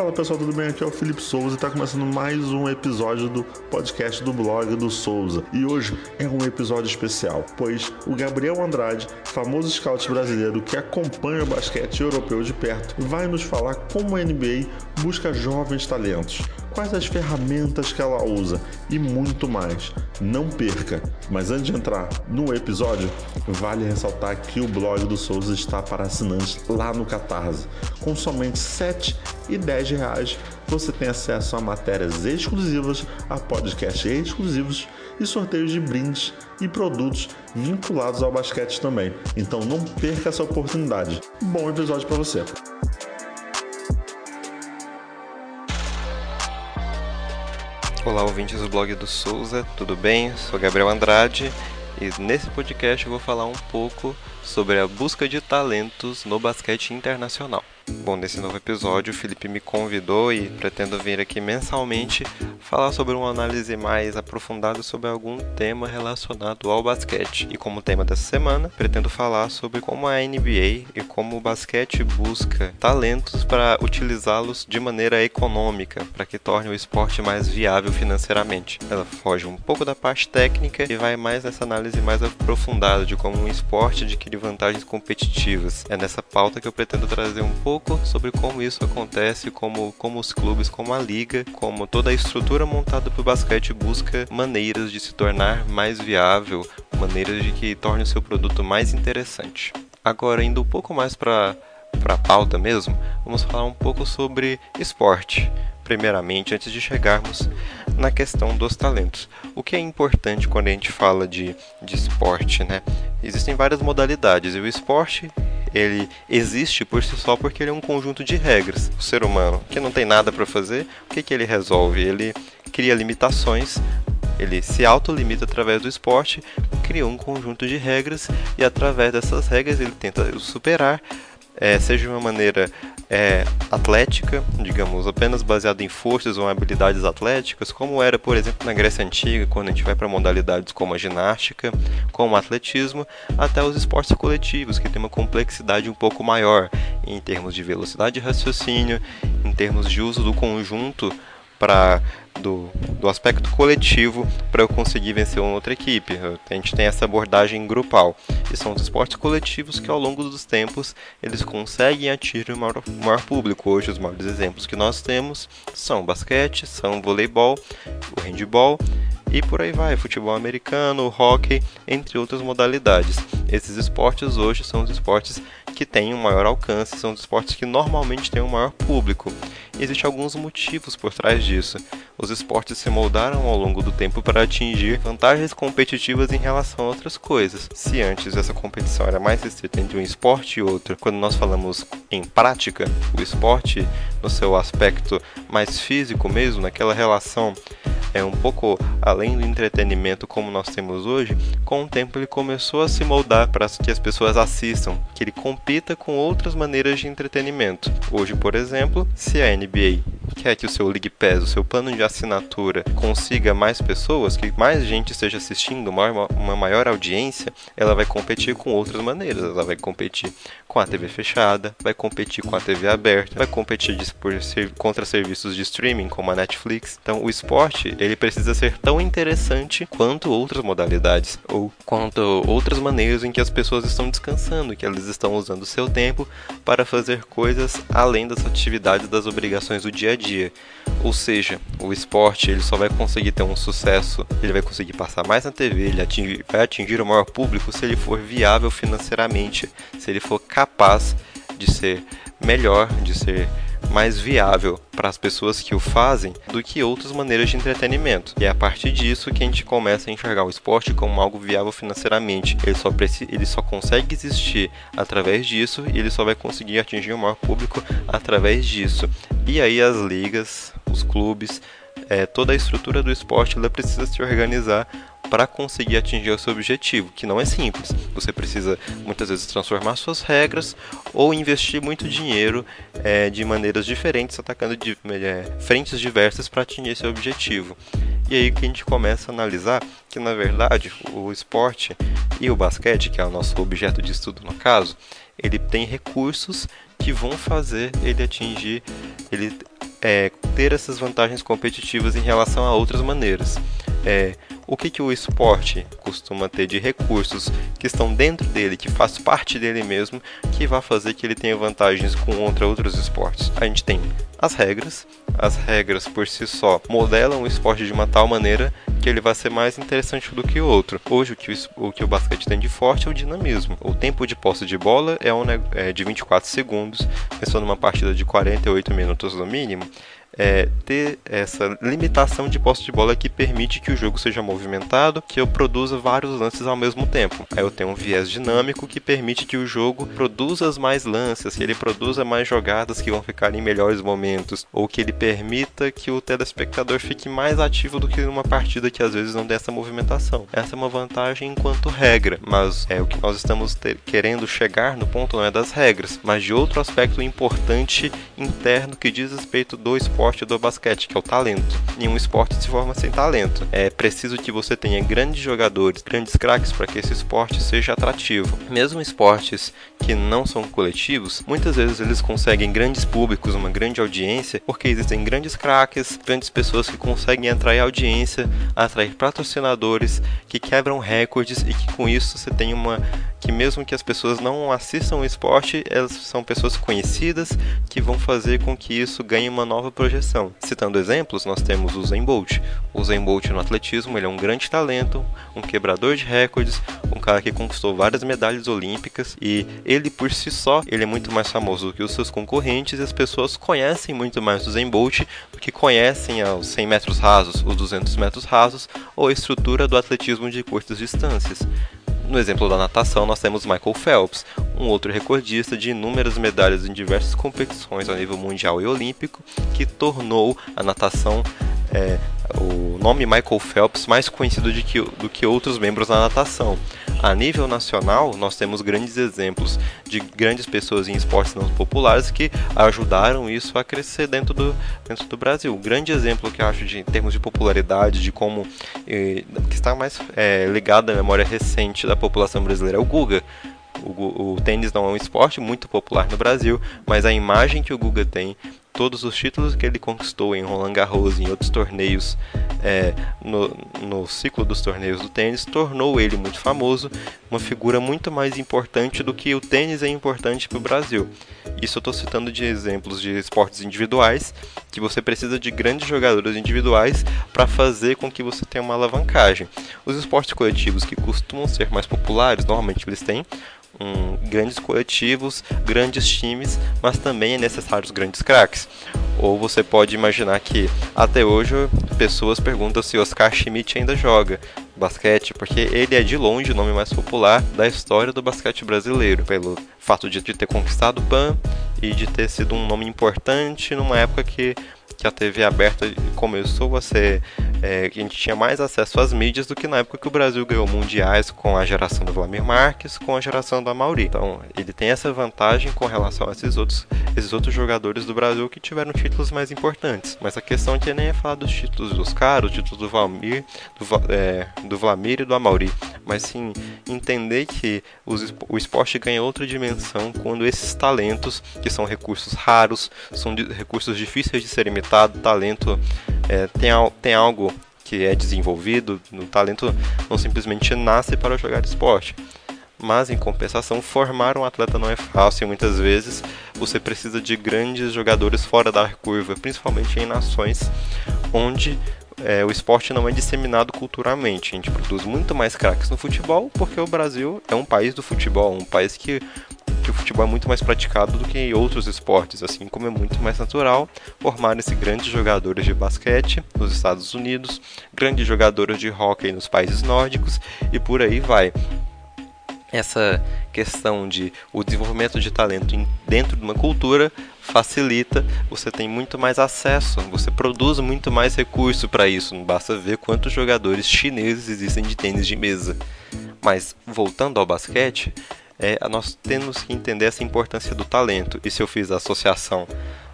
Fala pessoal, tudo bem? Aqui é o Felipe Souza e está começando mais um episódio do podcast do blog do Souza. E hoje é um episódio especial, pois o Gabriel Andrade, famoso scout brasileiro que acompanha o basquete europeu de perto, vai nos falar como a NBA busca jovens talentos, quais as ferramentas que ela usa e muito mais. Não perca! Mas antes de entrar no episódio, vale ressaltar que o blog do Souza está para assinantes lá no Catarse. Com somente 7 e 10 reais você tem acesso a matérias exclusivas, a podcasts exclusivos e sorteios de brindes e produtos vinculados ao basquete também. Então não perca essa oportunidade. Bom episódio para você! Olá, ouvintes do blog do Souza, tudo bem? Sou Gabriel Andrade e nesse podcast eu vou falar um pouco sobre a busca de talentos no basquete internacional. Bom, nesse novo episódio, o Felipe me convidou e pretendo vir aqui mensalmente falar sobre uma análise mais aprofundada sobre algum tema relacionado ao basquete. E como tema dessa semana, pretendo falar sobre como a NBA e como o basquete busca talentos para utilizá-los de maneira econômica, para que torne o esporte mais viável financeiramente. Ela foge um pouco da parte técnica e vai mais nessa análise mais aprofundada de como um esporte adquire vantagens competitivas. É nessa pauta que eu pretendo trazer um pouco sobre como isso acontece, como, como os clubes, como a liga, como toda a estrutura montada para o basquete busca maneiras de se tornar mais viável, maneiras de que torne o seu produto mais interessante. Agora, indo um pouco mais para a pauta mesmo, vamos falar um pouco sobre esporte primeiramente, antes de chegarmos na questão dos talentos. O que é importante quando a gente fala de, de esporte, né? Existem várias modalidades e o esporte ele existe por si só porque ele é um conjunto de regras. O ser humano que não tem nada para fazer, o que, que ele resolve? Ele cria limitações ele se autolimita através do esporte, cria um conjunto de regras e através dessas regras ele tenta superar, é, seja de uma maneira é, atlética, digamos, apenas baseada em forças ou habilidades atléticas, como era, por exemplo, na Grécia Antiga, quando a gente vai para modalidades como a ginástica, como o atletismo, até os esportes coletivos, que tem uma complexidade um pouco maior em termos de velocidade de raciocínio, em termos de uso do conjunto para do, do aspecto coletivo para eu conseguir vencer uma outra equipe. A gente tem essa abordagem grupal. E são os esportes coletivos que ao longo dos tempos eles conseguem atingir o maior, maior público. Hoje os maiores exemplos que nós temos são o basquete, são o voleibol, o handball e por aí vai, futebol americano, hockey, entre outras modalidades. Esses esportes hoje são os esportes que têm um maior alcance, são os esportes que normalmente têm um maior público. Existem alguns motivos por trás disso. Os esportes se moldaram ao longo do tempo para atingir vantagens competitivas em relação a outras coisas. Se antes essa competição era mais restrita entre um esporte e outro, quando nós falamos em prática, o esporte no seu aspecto mais físico mesmo, naquela relação é um pouco além do entretenimento como nós temos hoje, com o tempo ele começou a se moldar para que as pessoas assistam, que ele compita com outras maneiras de entretenimento. Hoje, por exemplo, se a NBA quer que o seu League Pass, o seu plano de assinatura, consiga mais pessoas, que mais gente esteja assistindo, uma, maior audiência, ela vai competir com outras maneiras. Ela vai competir com a TV fechada, vai competir com a TV aberta, vai competir por, contra serviços de streaming como a Netflix. Então, o esporte ele precisa ser tão interessante quanto outras modalidades ou quanto outras maneiras em que as pessoas estão descansando, que elas estão usando o seu tempo para fazer coisas além das atividades das obrigações do dia a dia. Ou seja, o esporte ele só vai conseguir ter um sucesso, ele vai conseguir passar mais na TV, ele atingir, vai atingir o maior público se ele for viável financeiramente, se ele for capaz de ser melhor, de ser mais viável para as pessoas que o fazem do que outras maneiras de entretenimento. E é a partir disso que a gente começa a enxergar o esporte como algo viável financeiramente. Ele só, ele só consegue existir através disso e ele só vai conseguir atingir o maior público através disso. E aí as ligas, os clubes, é, toda a estrutura do esporte ela precisa se organizar para conseguir atingir o seu objetivo, que não é simples. Você precisa muitas vezes transformar suas regras ou investir muito dinheiro é, de maneiras diferentes, atacando de, é, frentes diversas para atingir esse objetivo. E aí que a gente começa a analisar que na verdade o esporte e o basquete, que é o nosso objeto de estudo no caso, ele tem recursos que vão fazer ele atingir, ele é, ter essas vantagens competitivas em relação a outras maneiras. É, o que, que o esporte costuma ter de recursos que estão dentro dele, que faz parte dele mesmo, que vai fazer que ele tenha vantagens contra outros esportes. A gente tem as regras, as regras por si só modelam o esporte de uma tal maneira que ele vai ser mais interessante do que o outro. Hoje, o que o, o, que o basquete tem de forte é o dinamismo. O tempo de posse de bola é, um, é de 24 segundos, pensando numa partida de 48 minutos no mínimo é, ter essa limitação de posse de bola que permite que o jogo seja movimentado, que eu produza vários lances ao mesmo tempo. Aí eu tenho um viés dinâmico que permite que o jogo produza mais lances, que ele produza mais jogadas que vão ficar em melhores momentos, ou que ele permita que o telespectador fique mais ativo do que numa partida que às vezes não tem essa movimentação. Essa é uma vantagem enquanto regra, mas é o que nós estamos ter, querendo chegar no ponto não é das regras, mas de outro aspecto importante interno que diz respeito do esporte esporte do basquete, que é o talento. Nenhum esporte se forma sem talento. É preciso que você tenha grandes jogadores, grandes craques para que esse esporte seja atrativo. Mesmo esportes que não são coletivos, muitas vezes eles conseguem grandes públicos, uma grande audiência, porque existem grandes craques, grandes pessoas que conseguem atrair audiência, atrair patrocinadores, que quebram recordes e que com isso você tem uma que mesmo que as pessoas não assistam o esporte, elas são pessoas conhecidas que vão fazer com que isso ganhe uma nova projeção. Citando exemplos, nós temos o Zen Bolt. O Zen Bolt no atletismo, ele é um grande talento, um quebrador de recordes, um cara que conquistou várias medalhas olímpicas e ele por si só, ele é muito mais famoso do que os seus concorrentes e as pessoas conhecem muito mais o Zen Bolt do que conhecem os 100 metros rasos, os 200 metros rasos ou a estrutura do atletismo de curtas distâncias. No exemplo da natação, nós temos Michael Phelps, um outro recordista de inúmeras medalhas em diversas competições a nível mundial e olímpico, que tornou a natação é, o nome Michael Phelps mais conhecido do que, do que outros membros da natação. A nível nacional, nós temos grandes exemplos de grandes pessoas em esportes não populares que ajudaram isso a crescer dentro do, dentro do Brasil. Um grande exemplo que eu acho de, em termos de popularidade, de como eh, que está mais é, ligado à memória recente da população brasileira é o Guga. O, o, tênis não é um esporte muito popular no Brasil, mas a imagem que o Guga tem todos os títulos que ele conquistou em Roland Garros e em outros torneios é, no, no ciclo dos torneios do tênis tornou ele muito famoso, uma figura muito mais importante do que o tênis é importante para o Brasil. Isso eu estou citando de exemplos de esportes individuais, que você precisa de grandes jogadores individuais para fazer com que você tenha uma alavancagem. Os esportes coletivos que costumam ser mais populares, normalmente eles têm um, grandes coletivos, grandes times, mas também é necessário os grandes craques. Ou você pode imaginar que até hoje pessoas perguntam se Oscar Schmidt ainda joga basquete, porque ele é de longe o nome mais popular da história do basquete brasileiro, pelo fato de, de ter conquistado o PAN e de ter sido um nome importante numa época que que a TV aberta começou a ser. É, a gente tinha mais acesso às mídias do que na época que o Brasil ganhou mundiais com a geração do Vladimir Marques, com a geração do Amauri. Então, ele tem essa vantagem com relação a esses outros, esses outros jogadores do Brasil que tiveram títulos mais importantes. Mas a questão aqui nem é falar dos títulos dos caras, o título do Valmir, do, é, do Vlamir e do Amauri, mas sim entender que o esporte ganha outra dimensão quando esses talentos, que são recursos raros, são recursos difíceis de serem imitados, talento é, tem, tem algo que é desenvolvido, o talento não simplesmente nasce para jogar esporte. Mas em compensação, formar um atleta não é fácil. Muitas vezes você precisa de grandes jogadores fora da curva, principalmente em nações onde é, o esporte não é disseminado culturalmente. A gente produz muito mais craques no futebol porque o Brasil é um país do futebol, um país que que o futebol é muito mais praticado do que outros esportes, assim como é muito mais natural formarem-se grandes jogadores de basquete nos Estados Unidos, grandes jogadores de hóquei nos países nórdicos e por aí vai essa questão de o desenvolvimento de talento dentro de uma cultura facilita, você tem muito mais acesso, você produz muito mais recurso para isso, não basta ver quantos jogadores chineses existem de tênis de mesa. Mas voltando ao basquete, é, nós temos que entender essa importância do talento. E se eu fiz a associação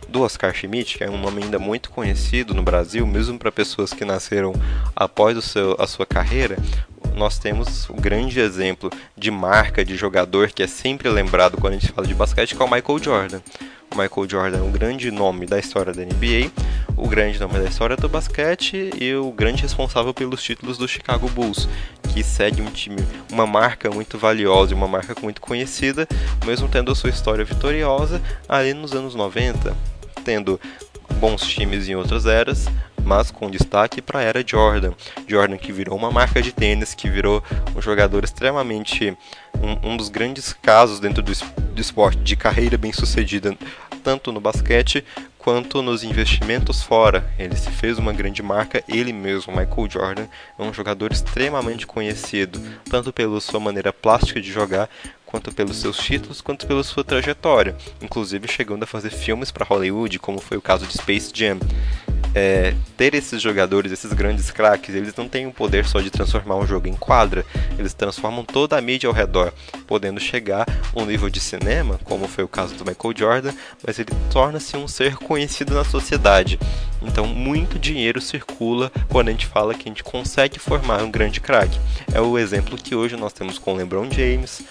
do Oscar Schmidt, que é um nome ainda muito conhecido no Brasil, mesmo para pessoas que nasceram após seu, a sua carreira, nós temos o grande exemplo de marca de jogador que é sempre lembrado quando a gente fala de basquete, que é o Michael Jordan. O Michael Jordan é um grande nome da história da NBA, o grande nome da história do basquete e o grande responsável pelos títulos do Chicago Bulls, que segue um time, uma marca muito valiosa e uma marca muito conhecida, mesmo tendo a sua história vitoriosa ali nos anos 90, tendo bons times em outras eras, mas com destaque para a era Jordan. Jordan que virou uma marca de tênis, que virou um jogador extremamente um, um dos grandes casos dentro do, do esporte de carreira bem sucedida, tanto no basquete quanto nos investimentos fora. Ele se fez uma grande marca, ele mesmo, Michael Jordan, é um jogador extremamente conhecido, tanto pela sua maneira plástica de jogar, quanto pelos seus títulos, quanto pela sua trajetória, inclusive chegando a fazer filmes para Hollywood, como foi o caso de Space Jam é, ter esses jogadores, esses grandes craques, eles não têm o poder só de transformar um jogo em quadra, eles transformam toda a mídia ao redor, podendo chegar a um nível de cinema, como foi o caso do Michael Jordan, mas ele torna-se um ser conhecido na sociedade. Então, muito dinheiro circula quando a gente fala que a gente consegue formar um grande craque. É o exemplo que hoje nós temos com LeBron James,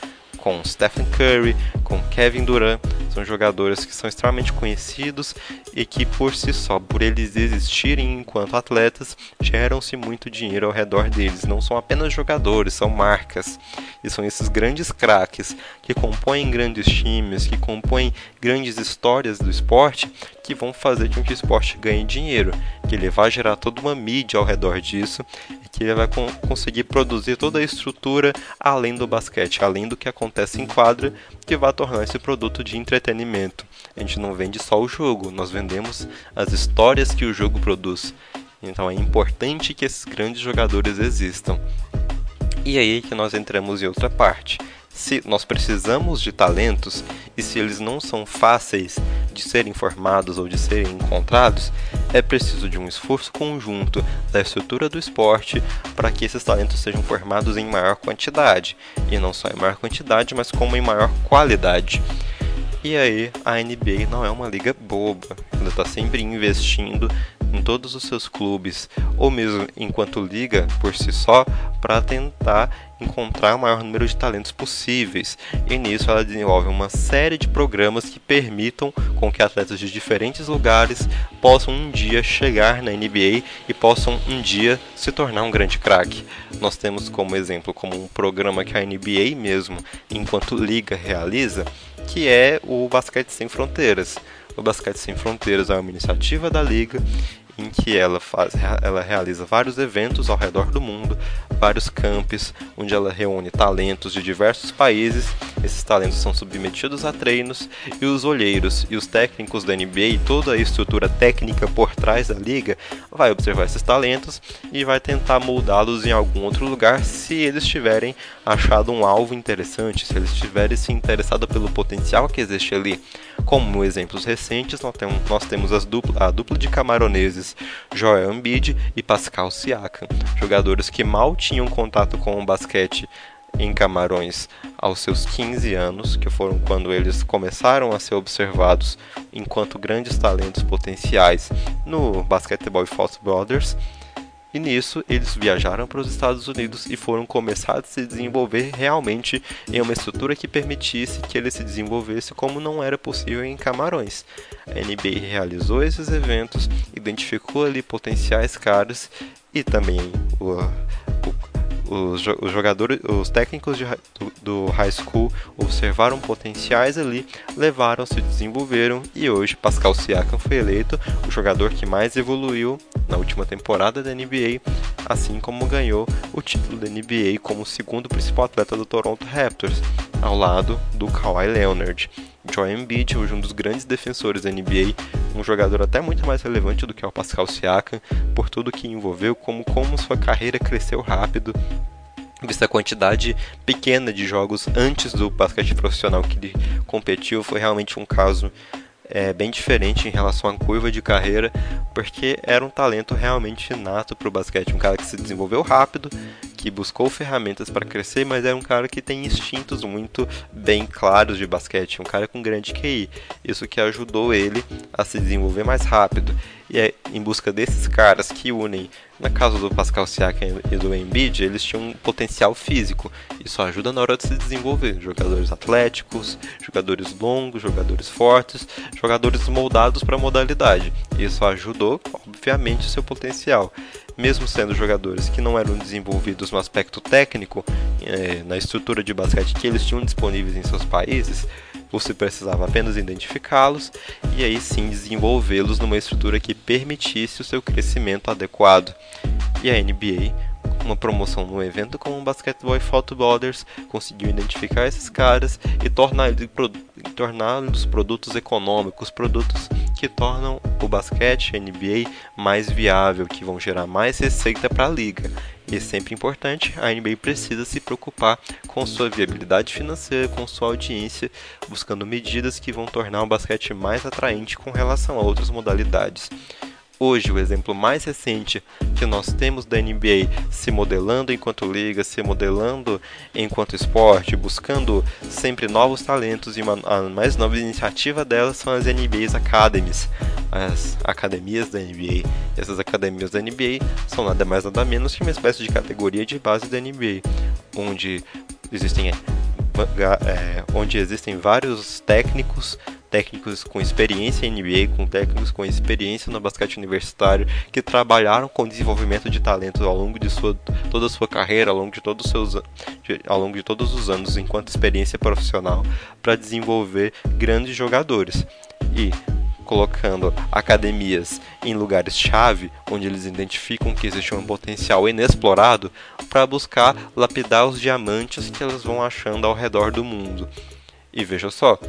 com Stephen Curry, com Kevin Durant, são jogadores que são extremamente conhecidos e que por si só, por eles existirem enquanto atletas, geram-se muito dinheiro ao redor deles. Não são apenas jogadores, são marcas. E são esses grandes craques que compõem grandes times, que compõem grandes histórias do esporte, que vão fazer com que o esporte ganhe dinheiro, que ele vai gerar toda uma mídia ao redor disso que ele vai conseguir produzir toda a estrutura além do basquete, além do que acontece em quadra, que vai tornar esse produto de entretenimento. A gente não vende só o jogo, nós vendemos as histórias que o jogo produz. Então é importante que esses grandes jogadores existam. E aí que nós entramos em outra parte se nós precisamos de talentos e se eles não são fáceis de serem formados ou de serem encontrados, é preciso de um esforço conjunto da estrutura do esporte para que esses talentos sejam formados em maior quantidade, e não só em maior quantidade, mas como em maior qualidade. E aí, a NBA não é uma liga boba, ela está sempre investindo em todos os seus clubes, ou mesmo enquanto liga por si só, para tentar encontrar o maior número de talentos possíveis. E nisso ela desenvolve uma série de programas que permitam com que atletas de diferentes lugares possam um dia chegar na NBA e possam um dia se tornar um grande craque. Nós temos como exemplo como um programa que a NBA mesmo, enquanto liga realiza, que é o Basquete Sem Fronteiras. O Basquete Sem Fronteiras é uma iniciativa da liga em que ela, faz, ela realiza vários eventos ao redor do mundo, vários campos, onde ela reúne talentos de diversos países. Esses talentos são submetidos a treinos e os olheiros e os técnicos da NBA e toda a estrutura técnica por trás da liga vai observar esses talentos e vai tentar moldá-los em algum outro lugar se eles tiverem achado um alvo interessante, se eles tiverem se interessado pelo potencial que existe ali. Como exemplos recentes, nós temos, temos dupla, a dupla de camaroneses Joel Embiid e Pascal Siakam, jogadores que mal tinham contato com o basquete em Camarões aos seus 15 anos, que foram quando eles começaram a ser observados enquanto grandes talentos potenciais no Basketball e False Brothers, e nisso, eles viajaram para os Estados Unidos e foram começar a se desenvolver realmente em uma estrutura que permitisse que ele se desenvolvesse como não era possível em Camarões. A NBA realizou esses eventos, identificou ali potenciais caras e também o, o os, os jogadores, os técnicos de, do, do, high school observaram potenciais ali, levaram, se desenvolveram e hoje Pascal Siakam foi eleito o jogador que mais evoluiu na última temporada da NBA, assim como ganhou o título da NBA como segundo principal atleta do Toronto Raptors, ao lado do Kawhi Leonard. Joel Embiid, hoje um dos grandes defensores da NBA, um jogador até muito mais relevante do que o Pascal Siakam, por tudo que envolveu, como como sua carreira cresceu rápido, vista a quantidade pequena de jogos antes do basquete profissional que ele competiu, foi realmente um caso é, bem diferente em relação à curva de carreira, porque era um talento realmente nato para o basquete, um cara que se desenvolveu rápido, que buscou ferramentas para crescer, mas era um cara que tem instintos muito bem claros de basquete, um cara com grande QI. Isso que ajudou ele a se desenvolver mais rápido. E é em busca desses caras que unem, na casa do Pascal Siakam e do Embiid, eles tinham um potencial físico. Isso ajuda na hora de se desenvolver. Jogadores atléticos, jogadores longos, jogadores fortes, jogadores moldados para a modalidade. Isso ajudou, obviamente, o seu potencial mesmo sendo jogadores que não eram desenvolvidos no aspecto técnico, é, na estrutura de basquete que eles tinham disponíveis em seus países, você precisava apenas identificá-los e aí sim desenvolvê-los numa estrutura que permitisse o seu crescimento adequado. E a NBA uma promoção no evento como o Basketball Photo Borders conseguiu identificar esses caras e torná-los produtos econômicos, produtos que tornam o basquete, NBA, mais viável, que vão gerar mais receita para a liga. E sempre importante, a NBA precisa se preocupar com sua viabilidade financeira, com sua audiência, buscando medidas que vão tornar o basquete mais atraente com relação a outras modalidades. Hoje, o exemplo mais recente que nós temos da NBA se modelando enquanto liga, se modelando enquanto esporte, buscando sempre novos talentos e uma, a mais nova iniciativa delas são as NBA's Academies, as academias da NBA. Essas academias da NBA são nada mais nada menos que uma espécie de categoria de base da NBA, onde existem é, onde existem vários técnicos técnicos com experiência em NBA, com técnicos com experiência no basquete universitário, que trabalharam com desenvolvimento de talentos ao longo de sua, toda a sua carreira, ao longo de todos os seus de, ao longo de todos os anos enquanto experiência profissional para desenvolver grandes jogadores. E colocando academias em lugares-chave, onde eles identificam que existe um potencial inexplorado, para buscar lapidar os diamantes que elas vão achando ao redor do mundo. E veja só,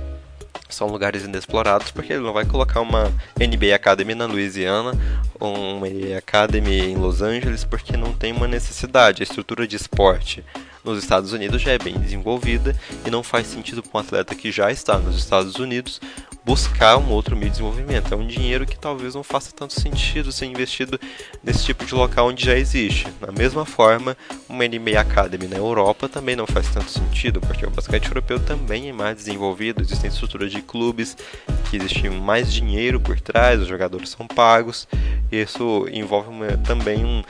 são lugares inexplorados porque ele não vai colocar uma NBA Academy na Louisiana ou uma NBA Academy em Los Angeles porque não tem uma necessidade. A estrutura de esporte nos Estados Unidos já é bem desenvolvida e não faz sentido para um atleta que já está nos Estados Unidos buscar um outro meio de desenvolvimento. É um dinheiro que talvez não faça tanto sentido ser investido nesse tipo de local onde já existe. Da mesma forma, uma NBA Academy na Europa também não faz tanto sentido, porque o basquete europeu também é mais desenvolvido, existem estruturas de clubes que existe mais dinheiro por trás, os jogadores são pagos. Isso envolve uma, também um,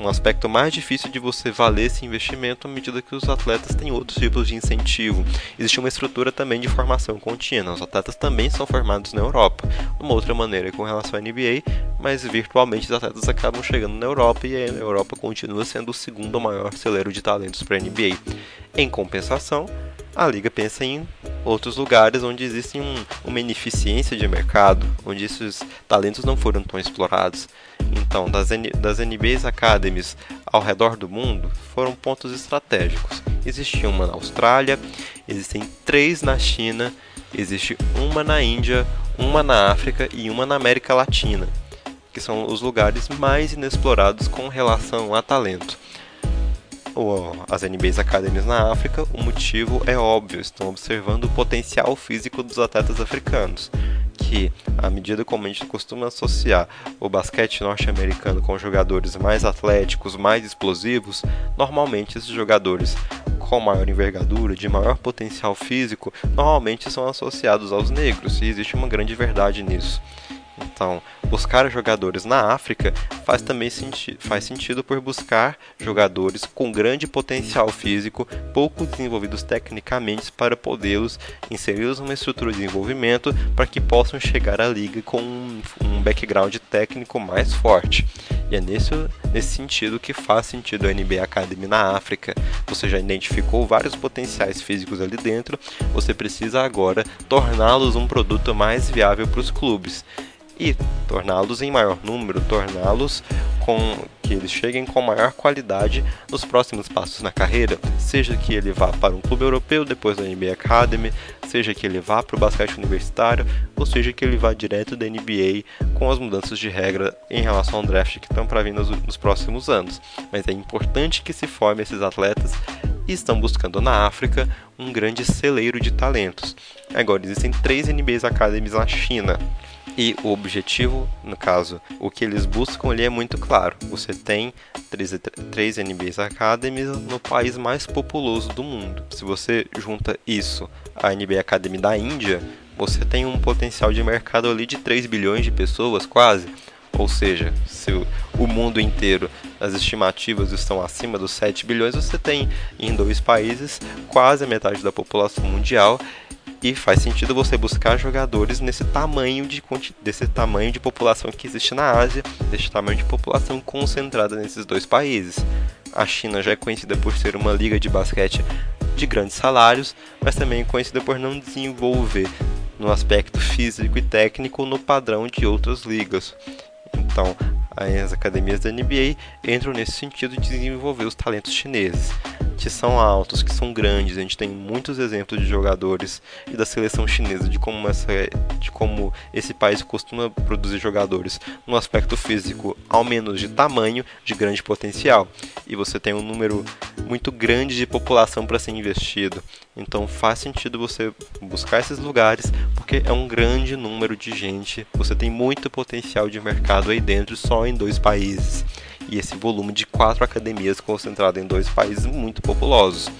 um aspecto mais difícil de você valer esse investimento à medida que os atletas têm outros tipos de incentivo. Existe uma estrutura também de formação contínua. Os atletas também são formados na Europa. Uma outra maneira com relação à NBA, mas virtualmente os atletas acabam chegando na Europa e a Europa continua sendo o segundo maior celeiro de talentos para a NBA. Em compensação, a liga pensa em outros lugares onde existe um, uma ineficiência de mercado, onde esses talentos não foram tão explorados. Então, das, N, das NBAs Academies ao redor do mundo foram pontos estratégicos. Existe uma na Austrália, existem três na China, existe uma na Índia, uma na África e uma na América Latina, que são os lugares mais inexplorados com relação a talento as NBAs Academies na África, o motivo é óbvio, estão observando o potencial físico dos atletas africanos, que, à medida como a gente costuma associar o basquete norte-americano com jogadores mais atléticos, mais explosivos, normalmente esses jogadores com maior envergadura, de maior potencial físico, normalmente são associados aos negros, e existe uma grande verdade nisso. Então, buscar jogadores na África faz também senti faz sentido por buscar jogadores com grande potencial físico, pouco desenvolvidos tecnicamente para podê-los inseri-los numa estrutura de desenvolvimento para que possam chegar à liga com um, um background técnico mais forte. E é nesse, nesse sentido que faz sentido a NBA Academy na África. Você já identificou vários potenciais físicos ali dentro, você precisa agora torná-los um produto mais viável para os clubes e torná-los em maior número, torná-los com que eles cheguem com maior qualidade nos próximos passos na carreira, seja que ele vá para um clube europeu depois da NBA Academy, seja que ele vá para o basquete universitário, ou seja que ele vá direto da NBA com as mudanças de regra em relação ao draft que estão para vir nos, nos próximos anos. Mas é importante que se forme esses atletas e estão buscando na África um grande celeiro de talentos. Agora existem três NBAs Academies na China. E o objetivo, no caso, o que eles buscam ali é muito claro. Você tem três, três NBAs Academies no país mais populoso do mundo. Se você junta isso à NBA Academy da Índia, você tem um potencial de mercado ali de 3 bilhões de pessoas, quase. Ou seja, se o mundo inteiro as estimativas estão acima dos 7 bilhões, você tem em dois países quase a metade da população mundial e faz sentido você buscar jogadores nesse tamanho de desse tamanho de população que existe na Ásia, desse tamanho de população concentrada nesses dois países. A China já é conhecida por ser uma liga de basquete de grandes salários, mas também é conhecida por não desenvolver no aspecto físico e técnico no padrão de outras ligas. Então, as academias da NBA entram nesse sentido de desenvolver os talentos chineses que são altos, que são grandes. A gente tem muitos exemplos de jogadores e da seleção chinesa de como, essa, de como esse país costuma produzir jogadores no aspecto físico, ao menos de tamanho, de grande potencial. E você tem um número muito grande de população para ser investido. Então faz sentido você buscar esses lugares porque é um grande número de gente. Você tem muito potencial de mercado aí dentro só em dois países e esse volume de quatro academias concentrado em dois países muito populosos.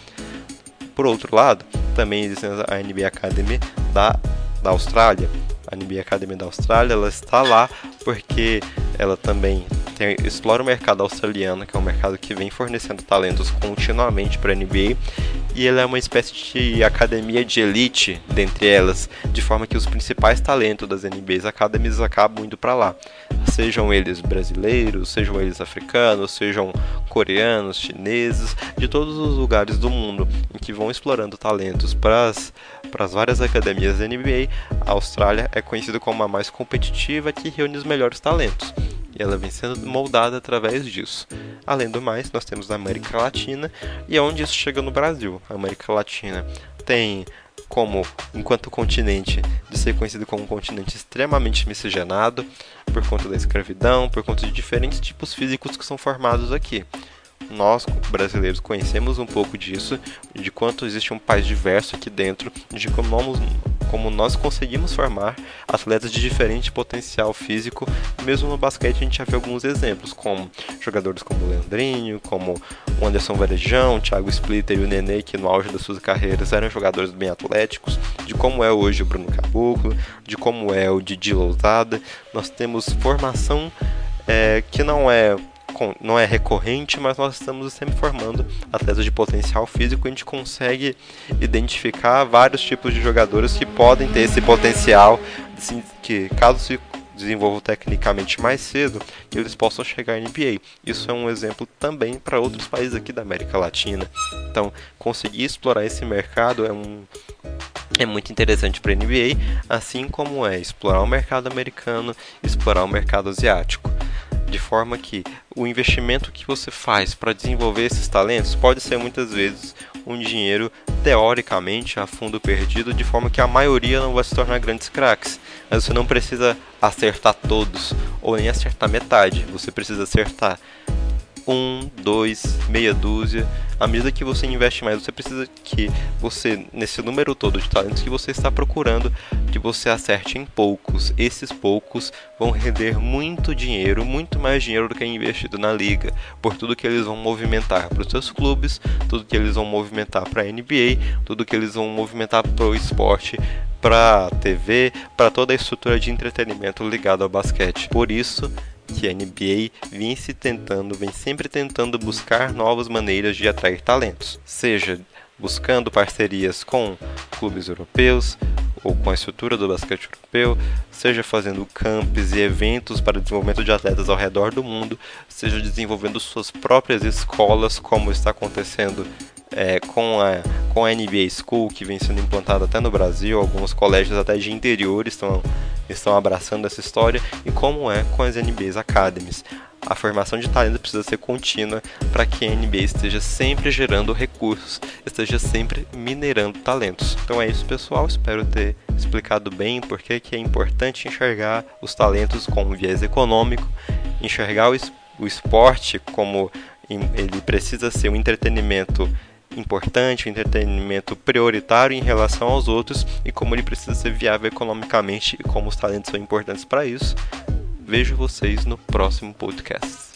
Por outro lado, também existe a NBA Academy da, da Austrália. A NBA Academy da Austrália ela está lá porque ela também tem, explora o mercado australiano, que é um mercado que vem fornecendo talentos continuamente para a NBA, e ela é uma espécie de academia de elite dentre elas, de forma que os principais talentos das NBAs Academies acabam indo para lá. Sejam eles brasileiros, sejam eles africanos, sejam coreanos, chineses, de todos os lugares do mundo em que vão explorando talentos para as várias academias da NBA, a Austrália é conhecida como a mais competitiva que reúne os melhores talentos ela vem sendo moldada através disso. Além do mais, nós temos a América Latina e é onde isso chega no Brasil. A América Latina tem como, enquanto continente, de ser conhecido como um continente extremamente miscigenado por conta da escravidão, por conta de diferentes tipos físicos que são formados aqui nós brasileiros conhecemos um pouco disso, de quanto existe um país diverso aqui dentro, de como nós, como nós conseguimos formar atletas de diferente potencial físico. Mesmo no basquete a gente já viu alguns exemplos, como jogadores como o Leandrinho, como o Anderson Varejão, o Thiago Splitter e o Nenê, que no auge das suas carreiras eram jogadores bem atléticos, de como é hoje o Bruno Caboclo, de como é o Didi Lousada. Nós temos formação é, que não é não é recorrente, mas nós estamos sempre formando atletas de potencial físico. A gente consegue identificar vários tipos de jogadores que podem ter esse potencial, assim, que caso se desenvolvam tecnicamente mais cedo, eles possam chegar à NBA. Isso é um exemplo também para outros países aqui da América Latina. Então, conseguir explorar esse mercado é um é muito interessante para a NBA, assim como é explorar o mercado americano, explorar o mercado asiático de forma que o investimento que você faz para desenvolver esses talentos pode ser muitas vezes um dinheiro teoricamente a fundo perdido, de forma que a maioria não vai se tornar grandes craques. Mas você não precisa acertar todos ou nem acertar metade, você precisa acertar um, dois, meia dúzia. À medida que você investe mais, você precisa que você, nesse número todo de talentos que você está procurando, que você acerte em poucos. Esses poucos vão render muito dinheiro, muito mais dinheiro do que é investido na liga, por tudo que eles vão movimentar para os seus clubes, tudo que eles vão movimentar para a NBA, tudo que eles vão movimentar para o esporte para TV, para toda a estrutura de entretenimento ligado ao basquete. Por isso, que a NBA vem se tentando, vem sempre tentando buscar novas maneiras de atrair talentos, seja buscando parcerias com clubes europeus ou com a estrutura do basquete europeu, seja fazendo campos e eventos para desenvolvimento de atletas ao redor do mundo, seja desenvolvendo suas próprias escolas, como está acontecendo é, com, a, com a NBA School, que vem sendo implantada até no Brasil, alguns colégios até de interior estão, estão abraçando essa história, e como é com as NBAs Academies. A formação de talento precisa ser contínua para que a NBA esteja sempre gerando recursos, esteja sempre minerando talentos. Então é isso, pessoal. Espero ter explicado bem por que é importante enxergar os talentos com um viés econômico, enxergar o esporte como ele precisa ser um entretenimento importante, um entretenimento prioritário em relação aos outros e como ele precisa ser viável economicamente e como os talentos são importantes para isso. Vejo vocês no próximo podcast.